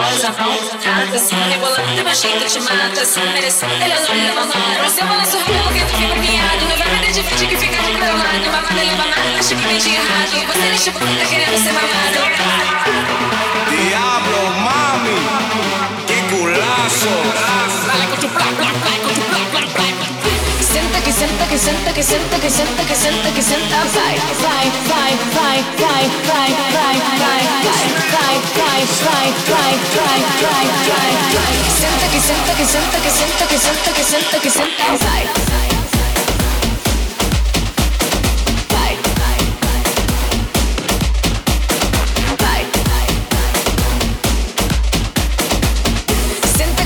gostosa, maltratada. Se rebolando de baixinho, te mata. Se merecendo, eles não levam nada. Você manda sorrir que tu fica miado. Não vai perder de frente que fica do meu lado. Mamada leva nada, acho que vem de errado. Você deixa porque tá querendo ser mamado. Diablo, mami, que culaço. que sienta, que sienta, que sienta, que sienta, que sienta, fly, fly, fly, fly, fly, fly, fly, fly, fly, fly, fly, fly, fly, fly, fly, fly, sienta, que sienta, que sienta, que sienta, que sienta, que sienta, que sienta, fly.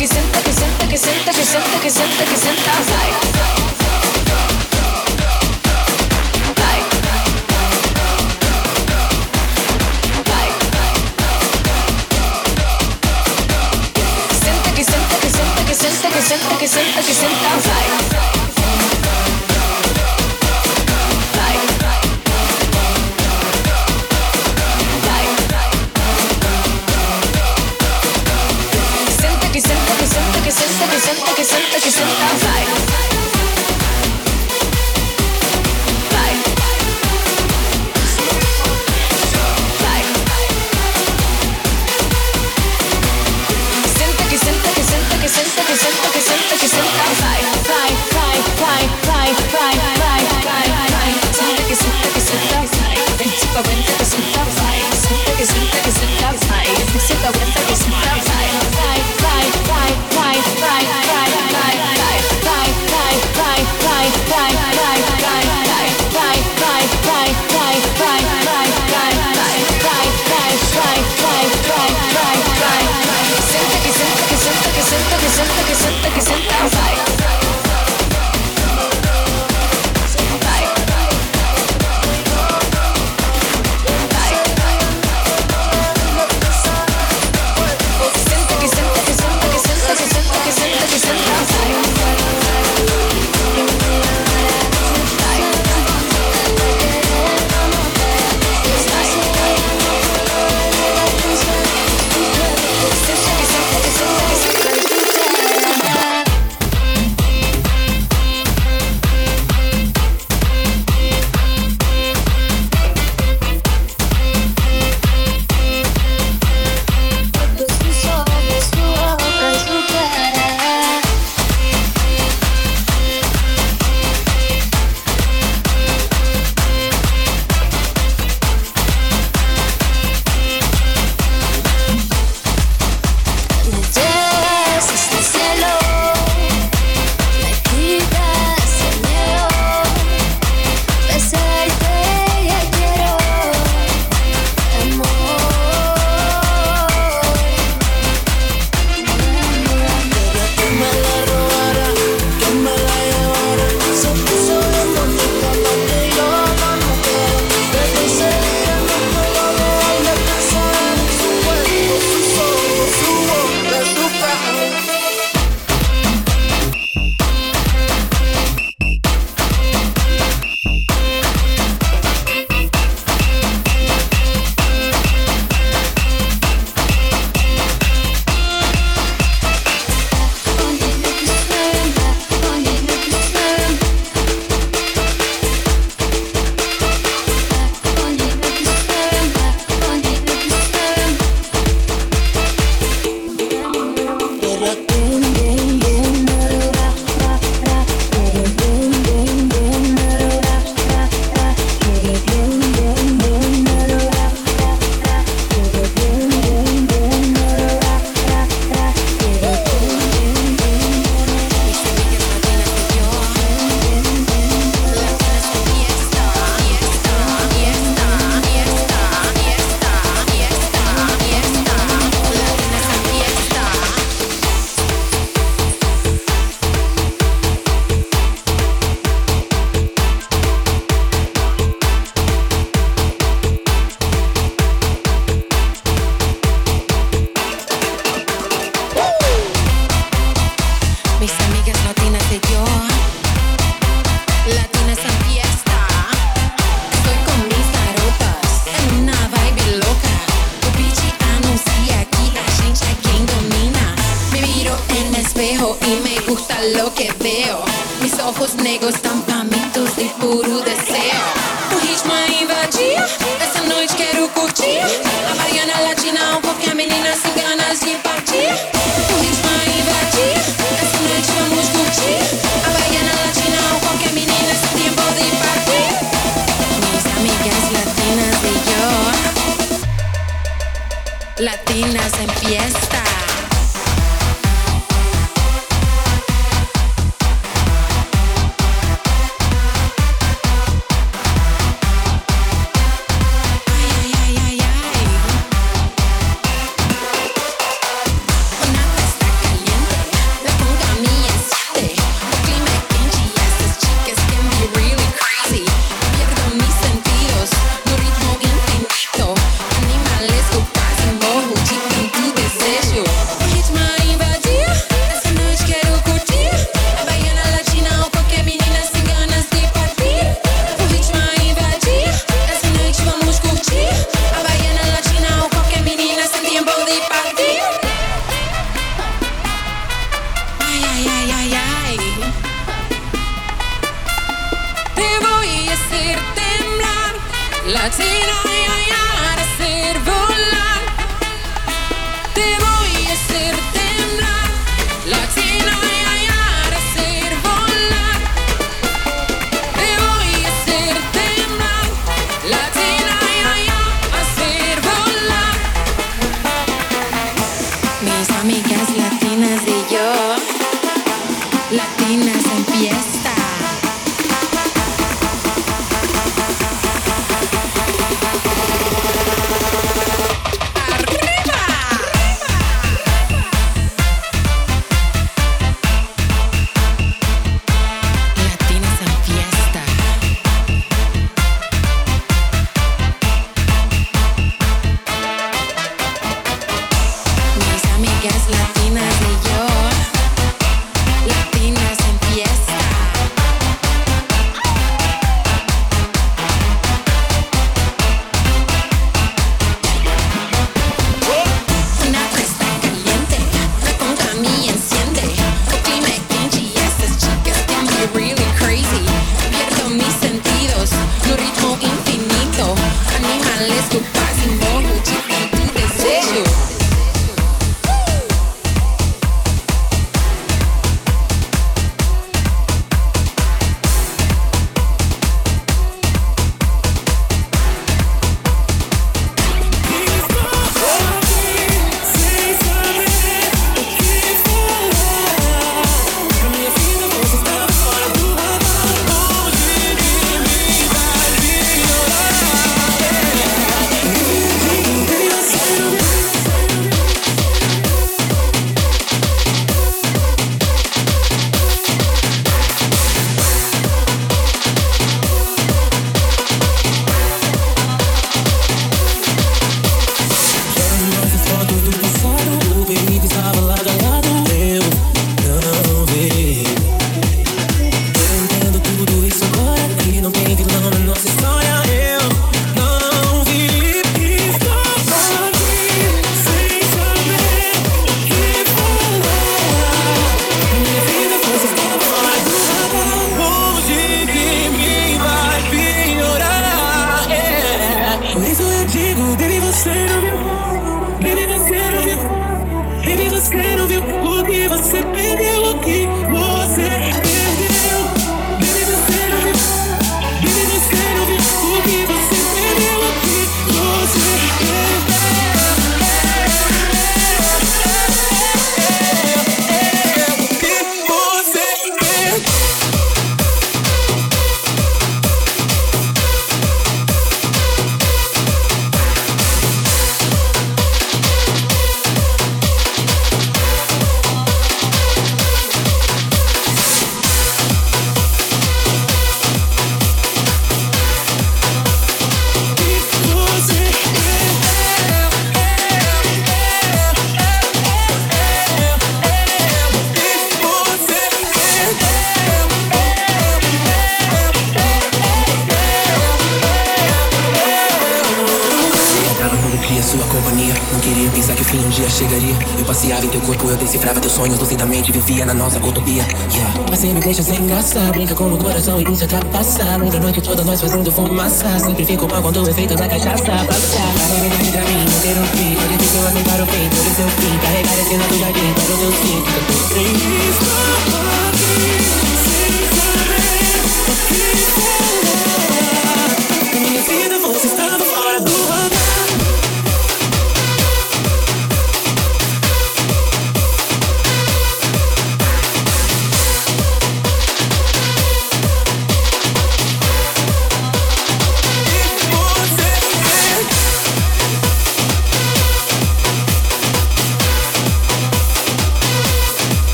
Sienta que sienta que sienta que sienta que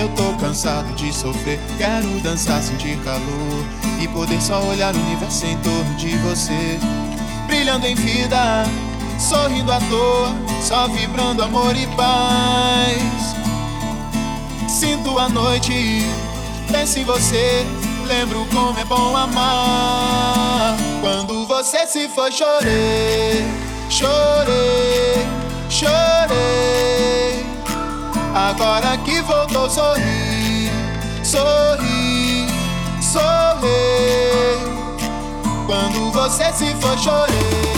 Eu tô cansado de sofrer, quero dançar, sentir calor e poder só olhar o universo em torno de você, brilhando em vida, sorrindo à toa, só vibrando amor e paz. Sinto a noite, penso em você, lembro como é bom amar. Quando você se foi, chorei, chorei, chorei. Agora que voltou, sorri, sorri, sorri. Quando você se for, chorar.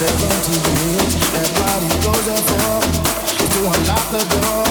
Seven to that body goes up for, to unlock the door.